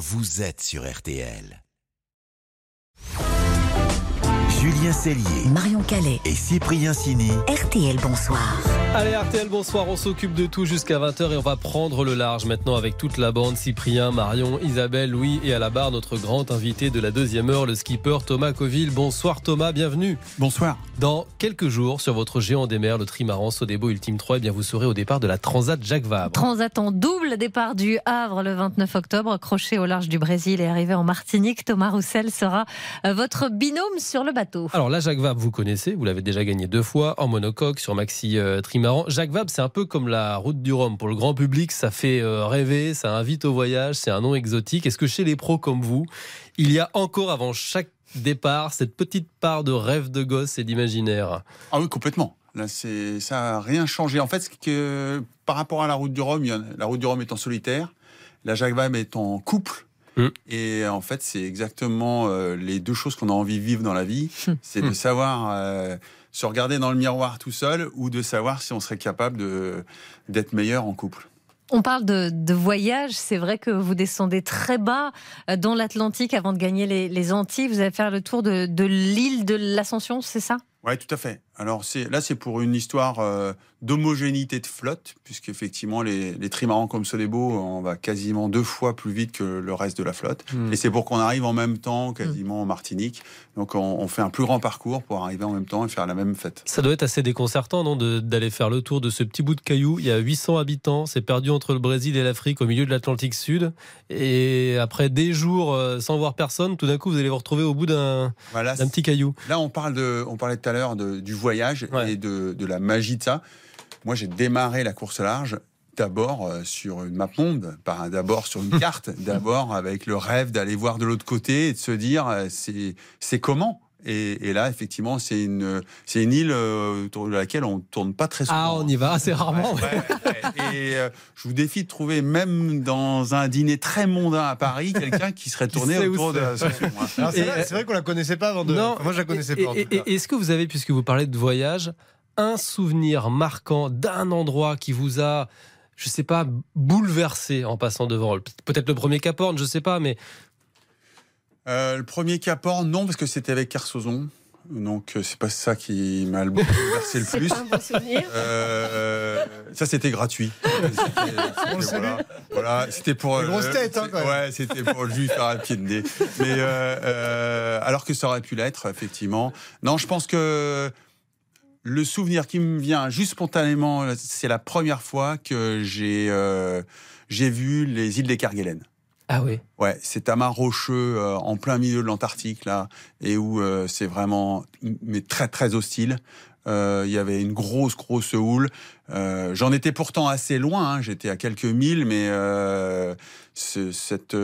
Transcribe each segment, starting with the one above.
vous êtes sur RTL. Julien Cellier Marion Calais. et Cyprien Sini. RTL, bonsoir. Allez RTL, bonsoir, on s'occupe de tout jusqu'à 20h et on va prendre le large maintenant avec toute la bande, Cyprien, Marion, Isabelle, Louis et à la barre notre grand invité de la deuxième heure, le skipper Thomas Coville. Bonsoir Thomas, bienvenue. Bonsoir. Dans quelques jours, sur votre géant des mers, le trimaran Sodebo Ultime 3, eh bien vous serez au départ de la Transat Jacques Vabre. Transat en double départ du Havre le 29 octobre, crochet au large du Brésil et arrivé en Martinique. Thomas Roussel sera euh, votre binôme sur le bateau. Alors la Jacques Vabre, vous connaissez, vous l'avez déjà gagné deux fois en monocoque sur Maxi euh, Trimaran. Jacques Vabre, c'est un peu comme la route du Rhum. Pour le grand public, ça fait euh, rêver, ça invite au voyage, c'est un nom exotique. Est-ce que chez les pros comme vous, il y a encore avant chaque départ cette petite part de rêve de gosse et d'imaginaire? Ah oui, complètement. Là, c'est ça n'a rien changé. En fait, que par rapport à la route du Rhum, il y en a- la route du Rhum est en solitaire, la Jacques Vabre est en couple. Mm. Et en fait, c'est exactement euh, les deux choses qu'on a envie de vivre dans la vie. C'est de savoir euh, se regarder dans le miroir tout seul ou de savoir si on serait capable d'être meilleur en couple. On parle de, voyage, c'est vrai que vous descendez très bas euh, dans l'Atlantique avant de gagner les, les Antilles. Vous allez faire le tour de l'île de l'Ascension, c'est ça? Ouais, tout à fait. Alors là, c'est pour une histoire euh, d'homogénéité de flotte, puisqu'effectivement les, les trimarans comme Sodebo, on va quasiment deux fois plus vite que le reste de la flotte. Hmm. Et c'est pour qu'on arrive en même temps, quasiment en Martinique. Donc on, on fait un plus grand parcours pour arriver en même temps et faire la même fête. Ça doit être assez déconcertant, non, de- d'aller faire le tour de ce petit bout de caillou. Il y a 800 habitants, c'est perdu entre le Brésil et l'Afrique, au milieu de l'Atlantique Sud. Et après des jours euh, sans voir personne, tout d'un coup, vous allez vous retrouver au bout d'un Voilà. petit caillou. Là, on parle de, on parlait tout à l'heure du voyage Ouais. et de, de la magie de ça. Moi, j'ai démarré la course large d'abord euh, sur une map monde, d'abord sur une carte, d'abord avec le rêve d'aller voir de l'autre côté et de se dire euh, c'est comment? Et, et là, effectivement, c'est une c'est une île euh, autour de laquelle on tourne pas très souvent. Ah, on y va assez rarement. Ouais, ouais. Et euh, je vous défie de trouver, même dans un dîner très mondain à Paris, quelqu'un qui serait tourné autour de c'est. la station. hein. Alors, c'est vrai, qu'on la connaissait pas avant de. Non, Enfin, moi, je la connaissais Et- pas. Est-ce que vous avez, puisque vous parlez de voyage, un souvenir marquant d'un endroit qui vous a, je sais pas, bouleversé en passant devant Peut-être le premier Cap Horn, je sais pas, mais Euh, le premier Capor, non, parce que c'était avec Carsozon. Donc, euh, c'est pas ça qui m'a le bouleversé le plus. un bon souvenir. Euh, ça, c'était gratuit. C'était- voilà, voilà, c'était pour. Une grosse tête, hein, c'est- quand même. Ouais, c'était pour lui faire un pied de nez. Mais euh, euh, alors que ça aurait pu l'être, effectivement. Non, je pense que le souvenir qui me vient juste spontanément, c'est la première fois que j'ai euh, j'ai vu les îles des Kerguelen. Ah oui. Ouais, c'est amas rocheux euh, en plein milieu de l'Antarctique là, et où euh, c'est vraiment mais très très hostile. Euh, Il y avait une grosse grosse houle. Euh, J'en étais pourtant assez loin. hein, J'étais à quelques milles, mais euh, ce- cette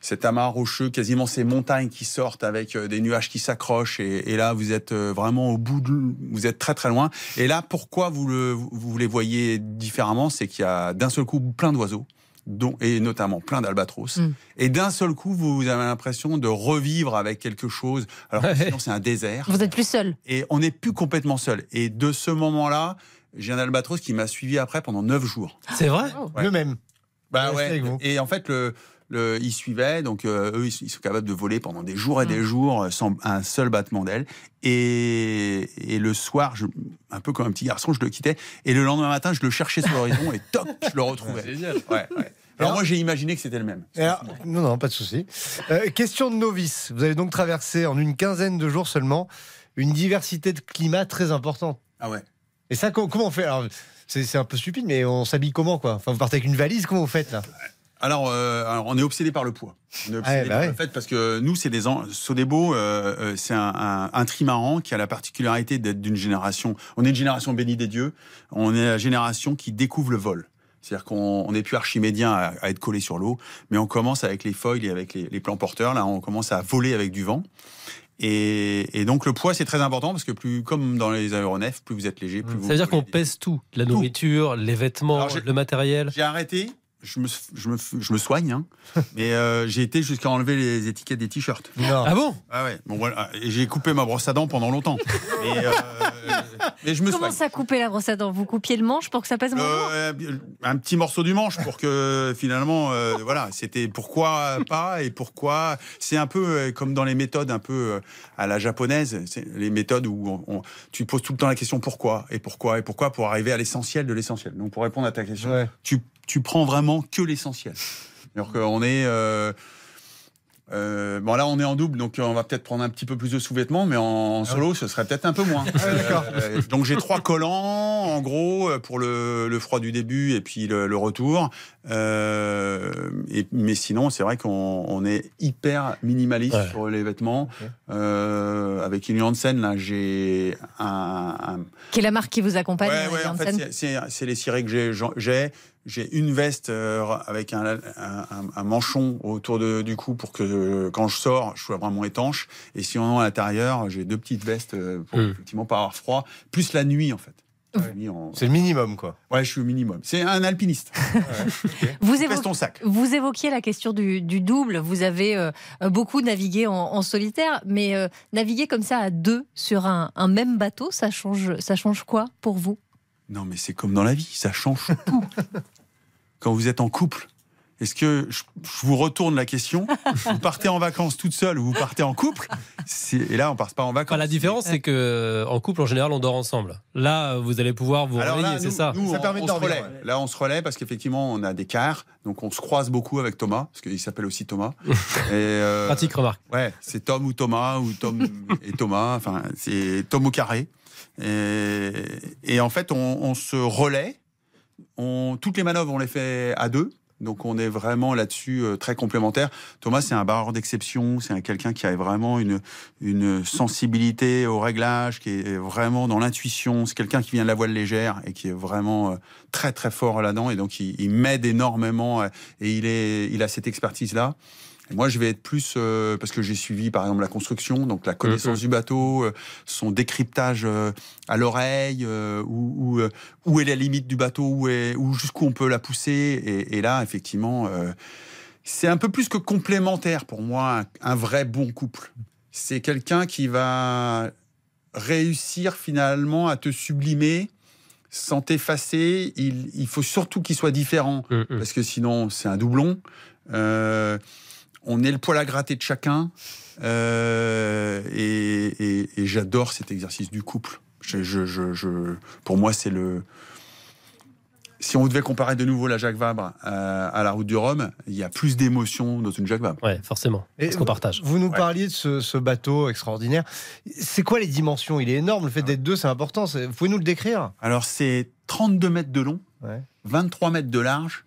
cet amas rocheux, quasiment ces montagnes qui sortent avec des nuages qui s'accrochent, et, et là vous êtes vraiment au bout de, vous êtes très très loin. Et là, pourquoi vous le vous les voyez différemment, c'est qu'il y a d'un seul coup plein d'oiseaux dont, et notamment plein d'albatros. Mm. Et d'un seul coup, vous avez l'impression de revivre avec quelque chose, alors que sinon c'est un désert. Vous êtes plus seul. Et on n'est plus complètement seul. Et de ce moment-là, j'ai un albatros qui m'a suivi après pendant neuf jours. C'est vrai Ouais. Le même. Bah ouais. Et en fait, le, le, ils suivaient, donc euh, eux, ils, ils sont capables de voler pendant des jours et des jours euh, sans un seul battement d'aile. Et, et le soir, je, un peu comme un petit garçon, je le quittais. Et le lendemain matin, je le cherchais sur l'horizon et toc, je le retrouvais. Génial. Ouais, ouais. Alors moi, j'ai imaginé que c'était le même. Alors- non, non, pas de souci. Euh, question de novice. Vous avez donc traversé en une quinzaine de jours seulement une diversité de climats très importante. Ah ouais. Et ça, co- comment on fait? Alors, c'est c'est un peu stupide, mais on s'habille comment, quoi? Enfin, vous partez avec une valise, comment vous faites, là? Alors, euh, alors, on est obsédé par le poids. On est obsédé Ouais, bah par ouais. le fait parce que nous, c'est des an- Sodebo, euh, euh, c'est un, un, un trimaran qui a la particularité d'être d'une génération. On est une génération bénie des dieux. On est la génération qui découvre le vol. C'est-à-dire qu'on n'est plus archimédien à, à être collé sur l'eau, mais on commence avec les foils et avec les, les plans porteurs. Là, on commence à voler avec du vent. Et, et donc le poids c'est très important parce que plus comme dans les aéronefs, plus vous êtes léger, plus vous. Ça veut dire qu'on pèse tout la nourriture, les vêtements, le matériel. J'ai arrêté. Je me, je me, je me soigne, hein. mais euh, j'ai été jusqu'à enlever les étiquettes des t-shirts. Ah bon? Ah ouais, bon voilà. Et j'ai coupé ma brosse à dents pendant longtemps. Mais, euh, mais je me Comment soigne. ça couper la brosse à dents? Vous coupiez le manche pour que ça pèse moins lourd Euh, un petit morceau du manche pour que finalement, euh, voilà, c'était pourquoi pas et pourquoi. C'est un peu euh, comme dans les méthodes un peu à la japonaise, c'est les méthodes où on, on- tu poses tout le temps la question pourquoi et pourquoi et pourquoi pour arriver à l'essentiel de l'essentiel. Donc pour répondre à ta question, Ouais. tu, tu prends vraiment que l'essentiel. Alors qu'on est. euh, euh, bon là on est en double donc on va peut-être prendre un petit peu plus de sous-vêtements mais en, en solo ce serait peut-être un peu moins. d'accord. Euh, donc j'ai trois collants en gros euh, pour le, le froid du début et puis le, le retour. Euh, et, mais sinon c'est vrai qu'on on est hyper minimaliste Ouais. sur les vêtements. Euh, avec une Hansen là j'ai un, un, Qui est la marque qui vous accompagne Ouais, euh, ouais, en fait, Janssen? c'est- les cirés que j'ai- j'ai. Une veste euh, avec un, un- un- un manchon autour de- du cou pour que quand je sors, je sois vraiment étanche. Et sinon, à l'intérieur, j'ai deux petites vestes euh, pour Hmm. effectivement pas avoir froid. Plus la nuit, en fait. C'est le minimum, quoi. Ouais, je suis au minimum. C'est un alpiniste. Vous, ton sac. vous évoquiez la question du, du double. Vous avez euh, beaucoup navigué en, en solitaire, mais euh, naviguer comme ça à deux sur un, un même bateau, ça change, ça change quoi pour vous? Non, mais c'est comme dans la vie, ça change tout. Quand vous êtes en couple, est-ce que je, je vous retourne la question Vous partez en vacances toute seule ou vous partez en couple Et là, on part pas en vacances. Enfin, la différence, c'est que euh, en couple, en général, on dort ensemble. Là, vous allez pouvoir vous réveiller, c'est ça nous, Ça on, permet de se relaie. ouais. Là, on se relaie parce qu'effectivement, on a des quarts, donc on se croise beaucoup avec Thomas, parce qu'il s'appelle aussi Thomas. et, euh, Pratique remarque. Ouais, c'est Tom ou Thomas ou Tom et Thomas. Enfin, c'est Tom au carré. Et, et en fait, on, on se relaie. Toutes les manœuvres, on les fait à deux. Donc on est vraiment là-dessus euh, très complémentaires. Thomas, c'est un barreur d'exception, c'est un- quelqu'un qui a vraiment une, sensibilité au réglage, qui est vraiment dans l'intuition. C'est quelqu'un qui vient de la voile légère et qui est vraiment euh, très très fort là-dedans. Et donc il, m'aide énormément euh, et il a cette expertise-là. Moi, je vais être plus euh, parce que j'ai suivi, par exemple, la construction, donc la connaissance Mhm. du bateau, euh, son décryptage euh, à l'oreille, où, où, où est la limite du bateau, où, où jusqu'où on peut la pousser. Et, et là, effectivement, c'est un peu plus que complémentaire pour moi, un, un vrai bon couple. C'est quelqu'un qui va réussir finalement à te sublimer sans t'effacer. Il, il faut surtout qu'il soit différent hum. parce que sinon c'est un doublon. On est le poil à gratter de chacun. Euh, et et- et j'adore cet exercice du couple. Je, je- je- je- pour moi, c'est le. Si on devait comparer de nouveau la Jacques Vabre euh, à la route du Rhum, il y a plus d'émotions dans une Jacques Vabre. Ouais, forcément. Et Parce qu'on partage. Vous nous Ouais. parliez de ce, ce bateau extraordinaire. C'est quoi les dimensions? Il est énorme. Le fait d'être deux, c'est important. Vous pouvez nous le décrire? Alors, c'est 32 mètres de long, Ouais. 23 mètres de large.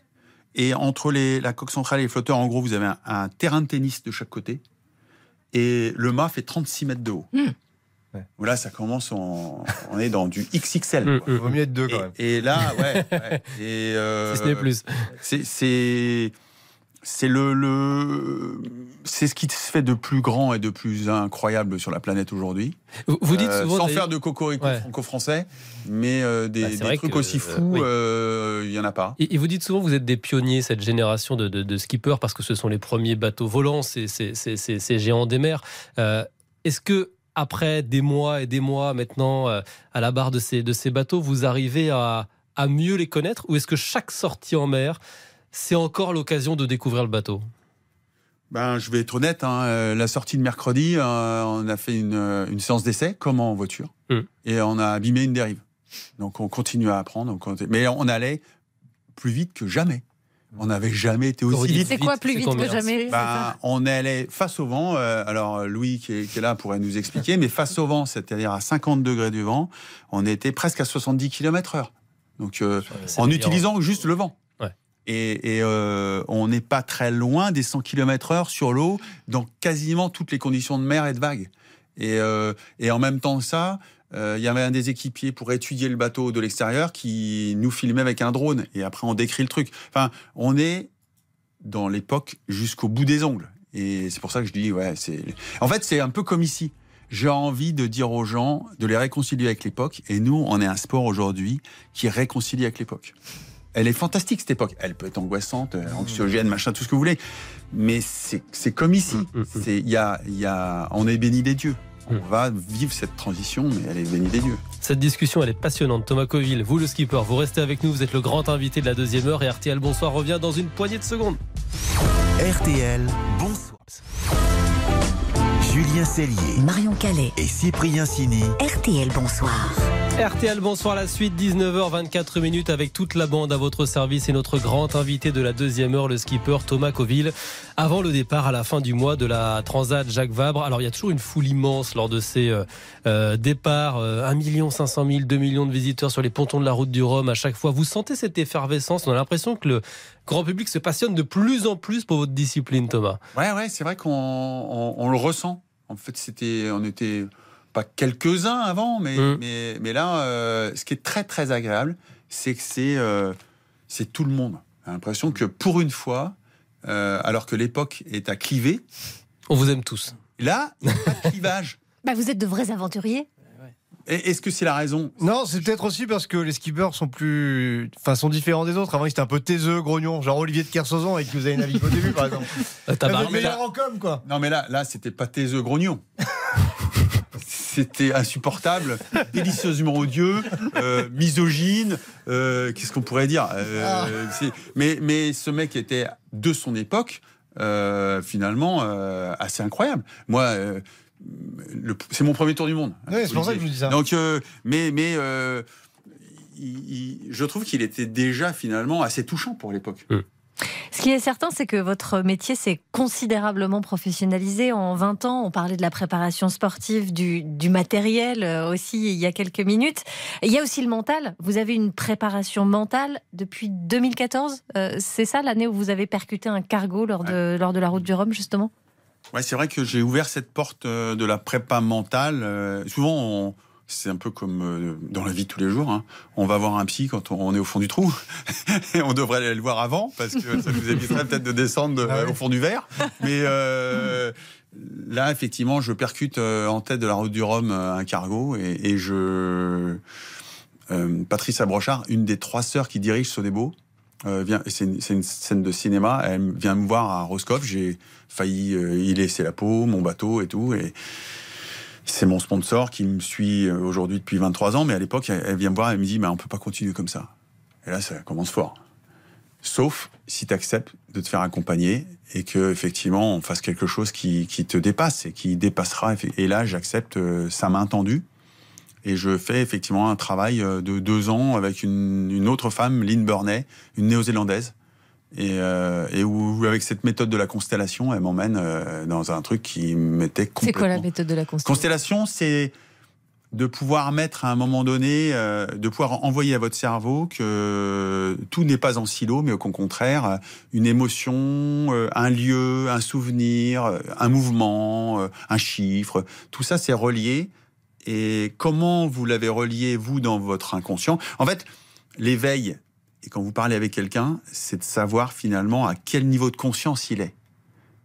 Et entre les, la coque centrale et les flotteurs, en gros, vous avez un, un terrain de tennis de chaque côté. Et le mât fait 36 mètres de haut. Mmh. Ouais. Là, ça commence, en- on est dans du XXL. Quoi. hum. Vaut mieux être deux quand même. Et, et là, ouais. ouais. Et, euh, Si ce n'est plus. c'est c'est le, le c'est ce qui se fait de plus grand et de plus incroyable sur la planète aujourd'hui. Vous, dites Euh, sans faire de cocorico Ouais. franco-français, mais euh, des, Bah, des trucs que, aussi fous, oui. euh, il y en a pas. Et et vous dites souvent que vous êtes des pionniers, cette génération de, de- de skippers, parce que ce sont les premiers bateaux volants, ces, ces- ces- ces- ces géants des mers. Euh, Est-ce que après des mois et des mois maintenant à la barre de ces, de ces bateaux, vous arrivez à, à mieux les connaître Ou est-ce que chaque sortie en mer, c'est encore l'occasion de découvrir le bateau Ben, je vais être honnête, hein, euh, la sortie de mercredi, euh, on a fait une, euh, une séance d'essai, comme en voiture, Mm. et on a abîmé une dérive. Donc on continue à apprendre, on continue- mais on allait plus vite que jamais. On n'avait jamais été aussi vite. C'est quoi plus vite que jamais Ben, on allait face au vent. euh, alors Louis qui est, qui est là pourrait nous expliquer, mais face au vent, c'est-à-dire à 50 degrés du vent, on était presque à 70 km/h. Donc euh, en utilisant juste le vent. Et, euh, on n'est pas très loin des 100 km/h sur l'eau dans quasiment toutes les conditions de mer et de vagues. Et, euh, en même temps que ça, euh, il y avait un des équipiers pour étudier le bateau de l'extérieur qui nous filmait avec un drone. Et après, on décrit le truc. Enfin, on est dans l'époque jusqu'au bout des ongles. Et c'est pour ça que je dis, ouais, c'est. En fait, c'est un peu comme ici. J'ai envie de dire aux gens de les réconcilier avec l'époque. Et nous, on est un sport aujourd'hui qui réconcilie avec l'époque. Elle est fantastique cette époque. Elle peut être angoissante, euh, anxiogène, machin, tout ce que vous voulez. Mais c'est c'est comme ici. Mm, mm, mm. C'est il y a il y a on est béni des dieux. On va vivre cette transition, mais elle est bénie des dieux. Cette discussion, elle est passionnante. Thomas Coville, vous le skipper, vous restez avec nous. Vous êtes le grand invité de la deuxième heure et RTL Bonsoir revient dans une poignée de secondes. RTL, bonsoir. Julien Cellier Marion Calais. et Cyprien Sini. RTL, bonsoir. RTL, bonsoir la suite, 19h24 minutes avec toute la bande à votre service et notre grand invité de la deuxième heure, le skipper Thomas Coville. Avant le départ à la fin du mois de la Transat Jacques Vabre, alors il y a toujours une foule immense lors de ces euh, euh, départs, euh, 1 500 000, 2 millions de visiteurs sur les pontons de la route du Rhum à chaque fois. Vous sentez cette effervescence? On a l'impression que le grand public se passionne de plus en plus pour votre discipline, Thomas. Ouais, ouais, c'est vrai qu'on on, on le ressent. En fait, c'était, on était pas quelques-uns avant, mais, Mm. mais, mais là, euh, ce qui est très très agréable, c'est que c'est, euh, c'est tout le monde. J'ai l'impression que pour une fois, euh, alors que l'époque est à cliver, On vous aime tous. là, il n'y a pas de clivage. Bah, vous êtes de vrais aventuriers. Est-ce que c'est la raison? Non, c'est peut-être aussi parce que les skippers sont plus, enfin, sont différents des autres. Avant, ils étaient un peu taiseux, grognons, genre Olivier de Kersauzon avec qui vous avez navigué au début, par exemple. T'as Ah, votre meilleur en com, quoi. Non, mais là, là, c'était pas tes œufs grognons. C'était insupportable, délicieusement odieux, euh, misogyne. euh, Qu'est-ce qu'on pourrait dire Euh, c'est- mais, mais ce mec était de son époque, euh, finalement, euh, assez incroyable. Moi, euh, c'est mon premier tour du monde. Ouais, c'est pour ça que je vous dis ça. Donc, euh, mais, mais euh, il- il- je trouve qu'il était déjà finalement assez touchant pour l'époque. Ce qui est certain, c'est que votre métier s'est considérablement professionnalisé. En 20 ans, on parlait de la préparation sportive, du, du matériel euh, aussi il y a quelques minutes. Il y a aussi le mental. Vous avez une préparation mentale depuis 2014. Euh, c'est ça l'année où vous avez percuté un cargo lors de, lors de la route du Rhum, justement? Ouais, c'est vrai que j'ai ouvert cette porte euh, de la prépa mentale. Euh, souvent, on- c'est un peu comme euh, dans la vie de tous les jours. hein. On va voir un psy quand on est au fond du trou. Et on devrait aller le voir avant parce que ça nous éviterait peut-être de descendre de- Ah oui. au fond du verre. Mais euh, là, effectivement, je percute euh, en tête de la route du Rhum euh, un cargo et, et je. euh, Patrice Abrochard, une des trois sœurs qui dirige Sodebo, euh, c'est une, une scène de cinéma, elle vient me voir à Roscoff, j'ai failli euh, y laisser la peau, mon bateau et tout, et c'est mon sponsor qui me suit euh, aujourd'hui depuis 23 ans, mais à l'époque, elle, vient me voir, elle me dit, mais on peut pas continuer comme ça. Et là, ça commence fort. Sauf si tu acceptes de te faire accompagner et que effectivement on fasse quelque chose qui, qui te dépasse et qui dépassera. Et là, j'accepte euh, sa main tendue et je fais effectivement un travail euh, de deux ans avec une, une autre femme, Lynn Burney, une néo-zélandaise. Et, euh, et où, avec cette méthode de la constellation, elle m'emmène euh, dans un truc qui m'était C'est complètement... quoi la méthode de la constellation? Constellation, c'est de pouvoir mettre à un moment donné, euh, de pouvoir envoyer à votre cerveau que tout n'est pas en silo, mais au contraire, une émotion, un lieu, un souvenir, un mouvement, un chiffre, tout ça c'est relié. Et comment vous l'avez relié, vous, dans votre inconscient? En fait, l'éveil, et quand vous parlez avec quelqu'un, c'est de savoir finalement à quel niveau de conscience il est.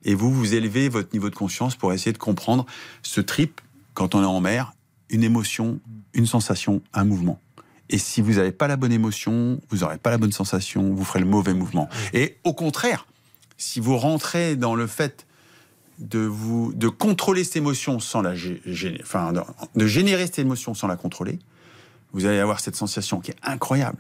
Et vous, vous élevez votre niveau de conscience pour essayer de comprendre ce trip, quand on est en mer, une émotion, une sensation, un mouvement. Et si vous n'avez pas la bonne émotion, vous n'aurez pas la bonne sensation, vous ferez le mauvais mouvement. Et au contraire, si vous rentrez dans le fait de vous de contrôler cette émotion sans la gé- gé- enfin de générer cette émotion sans la contrôler, vous allez avoir cette sensation qui est incroyable.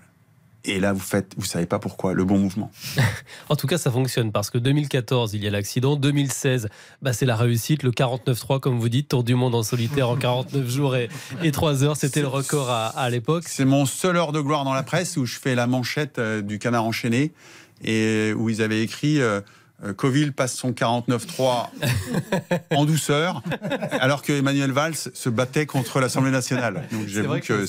Et là, vous faites, vous savez pas pourquoi, le bon mouvement. En tout cas, ça fonctionne parce que 2014, il y a l'accident. 2016, bah, c'est la réussite. Le 49-3, comme vous dites, tour du monde en solitaire en 49 jours et, et 3 heures. C'était le record à, à l'époque. C'est mon seul heure de gloire dans la presse où je fais la manchette euh, du canard enchaîné et où ils avaient écrit euh, euh, Coville passe son 49-3 en douceur, alors que Emmanuel Valls se battait contre l'Assemblée nationale. Donc j'avoue que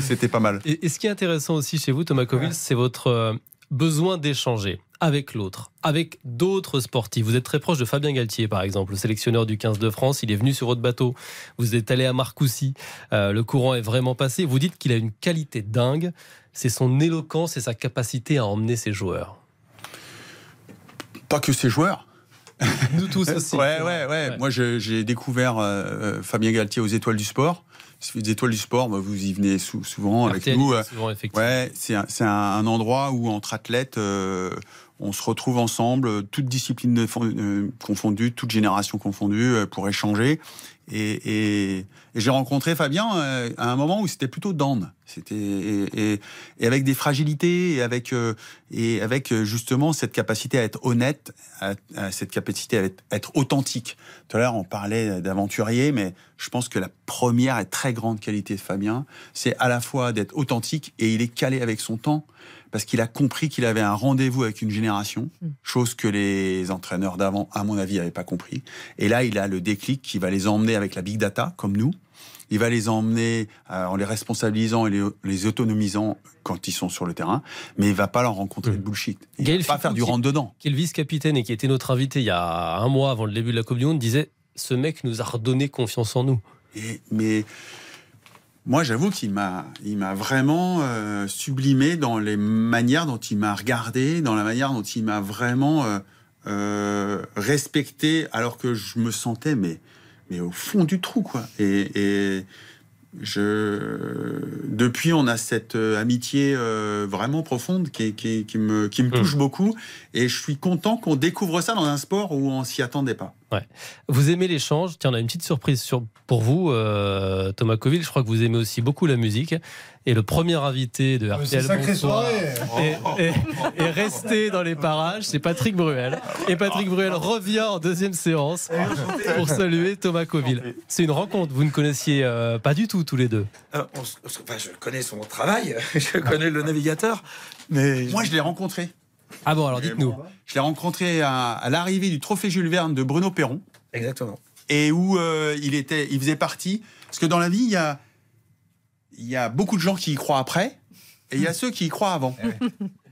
c'était pas mal. Et, et ce qui est intéressant aussi chez vous, Thomas Coville, c'est votre euh, besoin d'échanger avec l'autre, avec d'autres sportifs. Vous êtes très proche de Fabien Galtier, par exemple, le sélectionneur du 15 de France. Il est venu sur votre bateau. Vous êtes allé à Marcoussis. Euh, le courant est vraiment passé. Vous dites qu'il a une qualité dingue. C'est son éloquence et sa capacité à emmener ses joueurs. Pas que ses joueurs. Nous tous aussi. Ouais, ouais, ouais, Ouais. Moi, j'ai découvert euh, euh, Fabien Galtier aux Étoiles du Sport. Les Étoiles du Sport, bah, vous y venez sou- souvent avec nous. euh, souvent, effectivement. Ouais, c'est un, endroit où entre athlètes, euh, on se retrouve ensemble, toutes disciplines confondues, toutes générations confondues, pour échanger. Et, et- et j'ai rencontré Fabien euh, à un moment où c'était plutôt down. C'était et, et- avec des fragilités et avec euh, et avec euh, justement cette capacité à être honnête, à, à cette capacité à être, être authentique. Tout à l'heure, on parlait d'aventurier, mais je pense que la première et très grande qualité de Fabien, c'est à la fois d'être authentique et il est calé avec son temps parce qu'il a compris qu'il avait un rendez-vous avec une génération, chose que les entraîneurs d'avant, à mon avis, n'avaient pas compris. Et là, il a le déclic qui va les emmener avec la big data, comme nous. Il va les emmener euh, en les responsabilisant et les, les autonomisant quand ils sont sur le terrain, mais il va pas leur rencontrer de bullshit. Il Gaël va pas faire du qui- rentre-dedans. qui est le vice-capitaine et qui était notre invité il y a un mois avant le début de la Coupe du Monde, disait Ce mec nous a redonné confiance en nous. Et- mais moi, j'avoue qu'il m'a, il m'a vraiment euh, sublimé dans les manières dont il m'a regardé, dans la manière dont il m'a vraiment euh, euh, respecté, alors que je me sentais mais, mais au fond du trou, quoi. Et, et je, depuis, on a cette amitié vraiment profonde qui, qui, qui me, qui me touche beaucoup, et je suis content qu'on découvre ça dans un sport où on s'y attendait pas. Vous aimez l'échange Tiens, on a une petite surprise sur, pour vous, euh, Thomas Coville. Je crois que vous aimez aussi beaucoup la musique. Et le premier invité de RTL C'est sacrée Bonsoir soirée. est, est- est resté dans les parages. C'est Patrick Bruel. Et Patrick Bruel revient en deuxième séance pour saluer Thomas Coville. C'est une rencontre. Vous ne connaissiez euh, pas du tout tous les deux. Euh, on enfin, je connais son travail, je connais le navigateur, mais Moi, je l'ai rencontré. Ah bon, alors dites-nous. Je l'ai rencontré à, à l'arrivée du Trophée Jules Verne de Bruno Perron, exactement. et où euh, il était, il faisait partie. Parce que dans la vie, il y a, il y a beaucoup de gens qui y croient après, et il y a ceux qui y croient avant.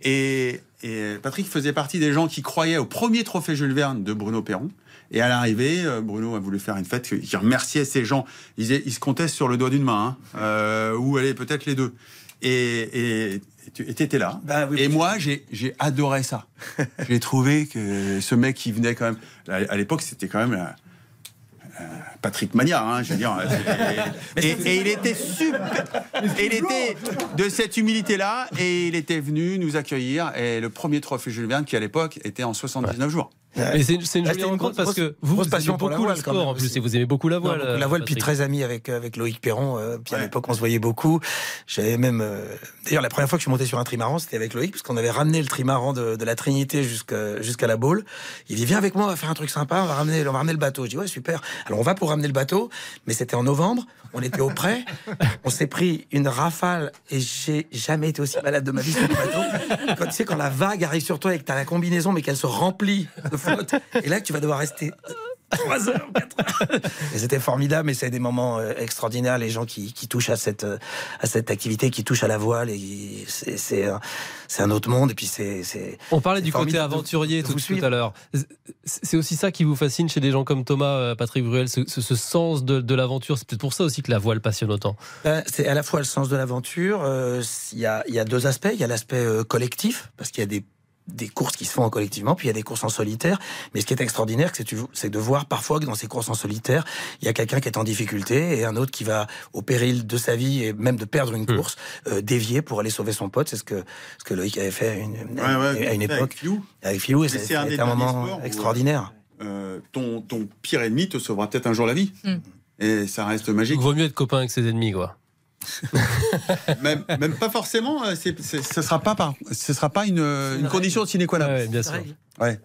Et, et Patrick faisait partie des gens qui croyaient au premier Trophée Jules Verne de Bruno Perron. Et à l'arrivée, euh, Bruno a voulu faire une fête qui remerciait ces gens. Ils, ils se comptaient sur le doigt d'une main, hein, euh, ou allez, peut-être les deux. Et, et, et tu étais là. Ben oui, et moi, j'ai adoré ça. j'ai trouvé que ce mec qui venait quand même. À l'époque, c'était quand même. euh, Patrick Mania, hein, je veux dire. Et, et il était super. il était de cette humilité-là, et il était venu nous accueillir. Et le premier trophée Jules Verne, qui à l'époque était en 79 jours. Mais c'est une Ah, jolie rencontre parce que vous, vous aimez beaucoup le sport en plus et vous aimez beaucoup la voile. La voile, puis Patrick. très ami avec, avec Loïc Perron. euh, puis à l'époque, on se voyait beaucoup. J'avais même. euh, D'ailleurs, la première fois que je suis monté sur un trimaran, c'était avec Loïc, parce qu'on avait ramené le trimaran de, de la Trinité jusqu'à jusqu'à la Baule. Il dit Viens avec moi, on va faire un truc sympa, on va ramener, on va ramener le bateau. Je dis Ouais, super. Alors, on va pour ramener le bateau, mais c'était en novembre, on était au près, on s'est pris une rafale, et j'ai jamais été aussi malade de ma vie sur le bateau. Quand tu sais, quand la vague arrive sur toi et que tu as la combinaison, mais qu'elle se remplit de et là, tu vas devoir rester 3 heures, 4 heures. Et c'était formidable, mais c'est des moments euh, extraordinaires, les gens qui, qui touchent à cette, euh, à cette activité, qui touchent à la voile, et c'est, un, autre monde, et puis c'est. On parlait du côté formidable de- aventurier de tout, tout à l'heure. C'est aussi ça qui vous fascine chez des gens comme Thomas, euh, Patrick Bruel, ce, ce- ce sens de, de l'aventure. C'est peut-être pour ça aussi que la voile passionne autant. Ben, c'est à la fois le sens de l'aventure. euh, Il y, a, il y a deux aspects. Il y a l'aspect collectif, parce qu'il y a des, des courses qui se font collectivement, puis il y a des courses en solitaire. Mais ce qui est extraordinaire, c'est de voir parfois que dans ces courses en solitaire, il y a quelqu'un qui est en difficulté et un autre qui va, au péril de sa vie et même de perdre une Hmm. course, euh, dévier pour aller sauver son pote. C'est ce que, ce que Loïc avait fait à une, Ouais, ouais, à une avec époque Filou. avec Filou. Et c'est un moment extraordinaire. Euh, ton, ton pire ennemi te sauvera peut-être un jour la vie. Mm. Et ça reste Il magique. vaut mieux être copain avec ses ennemis, quoi. même, même pas forcément. euh, ce sera pas par, ce sera pas une, C'est une une condition sine qua non. Ouais, bien sûr. ouais.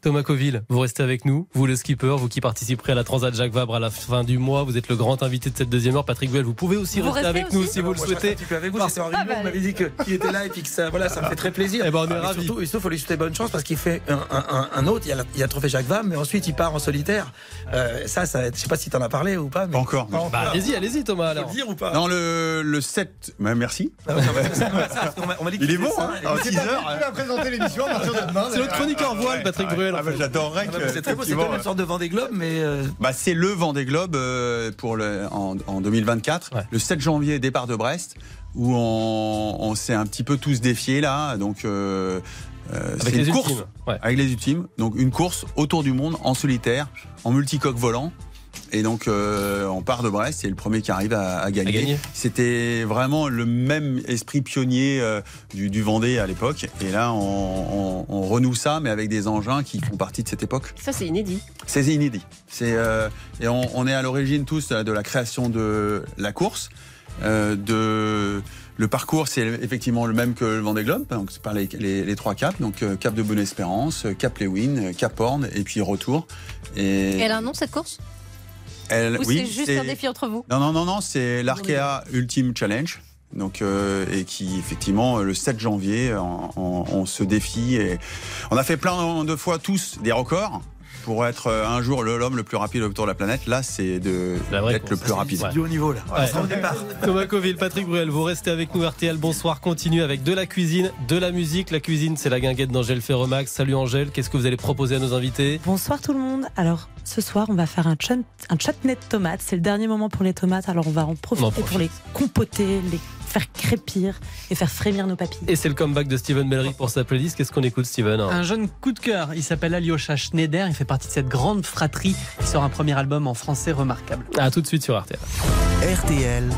Thomas Coville, vous restez avec nous, vous le skipper, vous qui participerez à la Transat Jacques Vabre à la fin du mois, vous êtes le grand invité de cette deuxième heure. Patrick Bruel, vous pouvez aussi Vous rester avec nous si vous le je souhaitez. peu avec vous, c'était en réunion, on m'avait dit qu'il était là et puis que ça, voilà, ça me fait très plaisir. Eh ben, on est Ah, ravis. Surtout, il faut lui souhaiter bonne chance parce qu'il fait un, un- un- un autre. Il y, a la- il y a le trophée Jacques Vabre, mais ensuite il part en solitaire. Euh, ça, je sais pas si tu en as parlé ou pas. Mais encore. Bah, allez-y, allez-y Thomas alors. le dire ou pas? Dans le, le 7. bah, merci. Ah non, ça, on on dit Il est tu bon, hein et- En C'est 6 Patrick heures. qui va présenter l'émission à partir de demain. C'est notre chroniqueur voile, Patrick Bruel. Ah, bah, J'adorerais Ah, C'est très beau, c'est comme une sorte de Vendée Globe, mais euh, Bah, c'est le Vendée Globe euh, pour le, en, en 2024, Ouais. le 7 janvier, départ de Brest, où on, on s'est un petit peu tous défiés là. Donc, euh, euh, Avec c'est les une course. Ouais. avec les ultimes. Donc une course autour du monde en solitaire, en multicoque volant. Et donc euh, on part de Brest et le premier qui arrive à, à gagner. C'était vraiment le même esprit pionnier euh, du, du Vendée à l'époque. Et là on, on- on renoue ça, mais avec des engins qui font partie de cette époque. Ça, c'est inédit. C'est inédit. C'est euh, et on, on est à l'origine tous de la création de la course. Euh, de le parcours, c'est effectivement le même que le Vendée Globe. Donc c'est par les, les, les trois caps. Donc Cap de Bonne-Espérance, euh, Cap Lewin, Cap Horn et puis retour. Et Et elle a un nom cette course? Elle- Ou oui, c'est juste un défi entre vous Non non non non, c'est l'Arkea Ultimate Challenge. Donc euh, et qui effectivement le 7 janvier on, on- on se défie et on a fait plein de fois tous des records pour être euh, un jour le- l'homme le plus rapide autour de la planète. Là, c'est de d'être le plus rapide. Ouais. Du haut niveau là. Ouais. C'est au départ. Thomas Coville, Patrick Bruel, vous restez avec nous. RTL, bonsoir. Continue avec de la cuisine, de la musique. La cuisine, c'est la guinguette d'Angèle Ferremax. Salut Angèle, qu'est-ce que vous allez proposer à nos invités? Bonsoir tout le monde. Alors ce soir, on va faire un, chut- un chutney de tomates. C'est le dernier moment pour les tomates, alors on va en profiter On en profite. pour les compoter, les faire crépir et faire frémir nos papilles. Et c'est le comeback de Steven Bellery pour sa playlist. Qu'est-ce qu'on écoute, Steven Un jeune coup de cœur, il s'appelle Alyosha Schneider, il fait partie de cette grande fratrie qui sort un premier album en français remarquable. À tout de suite sur RTL. RTL,